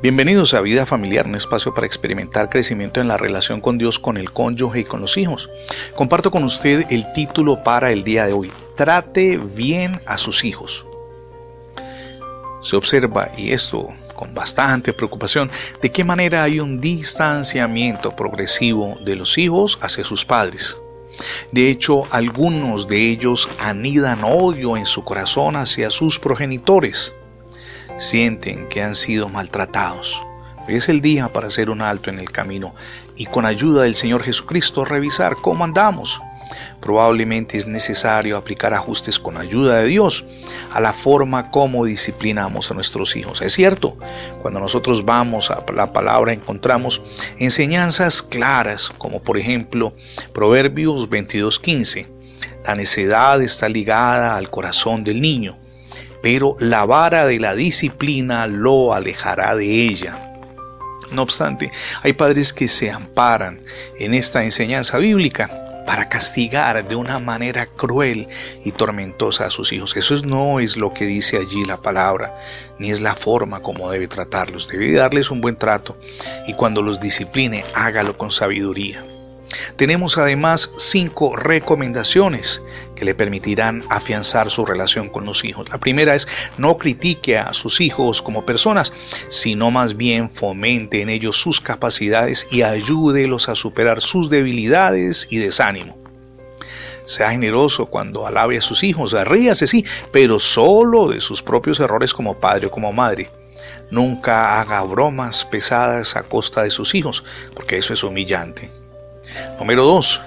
Bienvenidos a Vida Familiar, un espacio para experimentar crecimiento en la relación con Dios, con el cónyuge y con los hijos. Comparto con usted el título para el día de hoy. Trate bien a sus hijos. Se observa, y esto con bastante preocupación, de qué manera hay un distanciamiento progresivo de los hijos hacia sus padres. De hecho, algunos de ellos anidan odio en su corazón hacia sus progenitores sienten que han sido maltratados. es el día para hacer un alto en el camino y con ayuda del Señor Jesucristo revisar cómo andamos. Probablemente es necesario aplicar ajustes con ayuda de Dios a la forma como disciplinamos a nuestros hijos. Es cierto, cuando nosotros vamos a la palabra encontramos enseñanzas claras, como por ejemplo Proverbios 22:15. La necedad está ligada al corazón del niño pero la vara de la disciplina lo alejará de ella. No obstante, hay padres que se amparan en esta enseñanza bíblica para castigar de una manera cruel y tormentosa a sus hijos. Eso no es lo que dice allí la palabra, ni es la forma como debe tratarlos. Debe darles un buen trato y cuando los discipline, hágalo con sabiduría. Tenemos además cinco recomendaciones que le permitirán afianzar su relación con los hijos. La primera es no critique a sus hijos como personas, sino más bien fomente en ellos sus capacidades y ayúdelos a superar sus debilidades y desánimo. Sea generoso cuando alabe a sus hijos, ríase sí, pero solo de sus propios errores como padre o como madre. Nunca haga bromas pesadas a costa de sus hijos, porque eso es humillante. Número 2.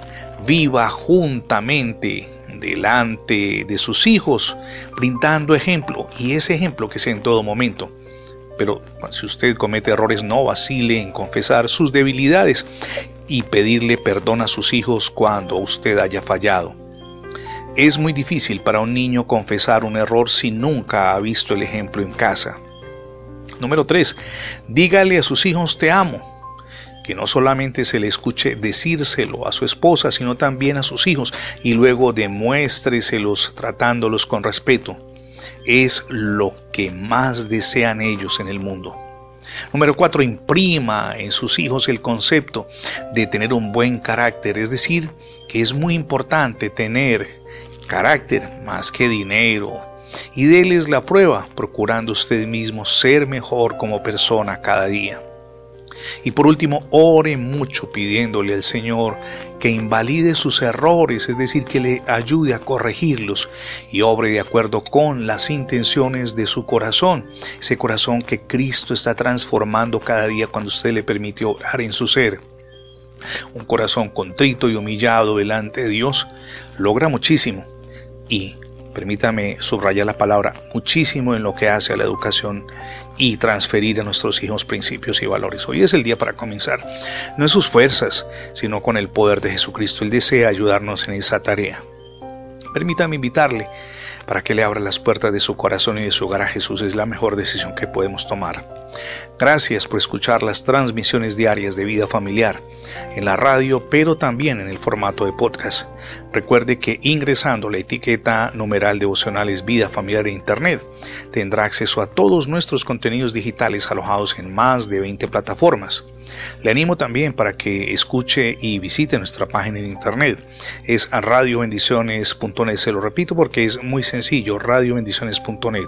Viva juntamente delante de sus hijos, brindando ejemplo, y ese ejemplo que sea en todo momento. Pero si usted comete errores, no vacile en confesar sus debilidades y pedirle perdón a sus hijos cuando usted haya fallado. Es muy difícil para un niño confesar un error si nunca ha visto el ejemplo en casa. Número 3. Dígale a sus hijos te amo que no solamente se le escuche decírselo a su esposa, sino también a sus hijos, y luego demuéstreselos tratándolos con respeto. Es lo que más desean ellos en el mundo. Número cuatro, imprima en sus hijos el concepto de tener un buen carácter, es decir, que es muy importante tener carácter más que dinero. Y déles la prueba, procurando usted mismo ser mejor como persona cada día. Y por último, ore mucho pidiéndole al Señor que invalide sus errores, es decir, que le ayude a corregirlos y obre de acuerdo con las intenciones de su corazón, ese corazón que Cristo está transformando cada día cuando usted le permite orar en su ser. Un corazón contrito y humillado delante de Dios logra muchísimo y permítame subrayar la palabra, muchísimo en lo que hace a la educación y transferir a nuestros hijos principios y valores. Hoy es el día para comenzar, no en sus fuerzas, sino con el poder de Jesucristo. Él desea ayudarnos en esa tarea. Permítame invitarle para que le abra las puertas de su corazón y de su hogar a Jesús. Es la mejor decisión que podemos tomar. Gracias por escuchar las transmisiones diarias de vida familiar en la radio, pero también en el formato de podcast. Recuerde que ingresando la etiqueta numeral devocionales vida familiar en internet tendrá acceso a todos nuestros contenidos digitales alojados en más de 20 plataformas. Le animo también para que escuche y visite nuestra página en internet. Es radiobendiciones.net. Se lo repito porque es muy sencillo, radiobendiciones.net.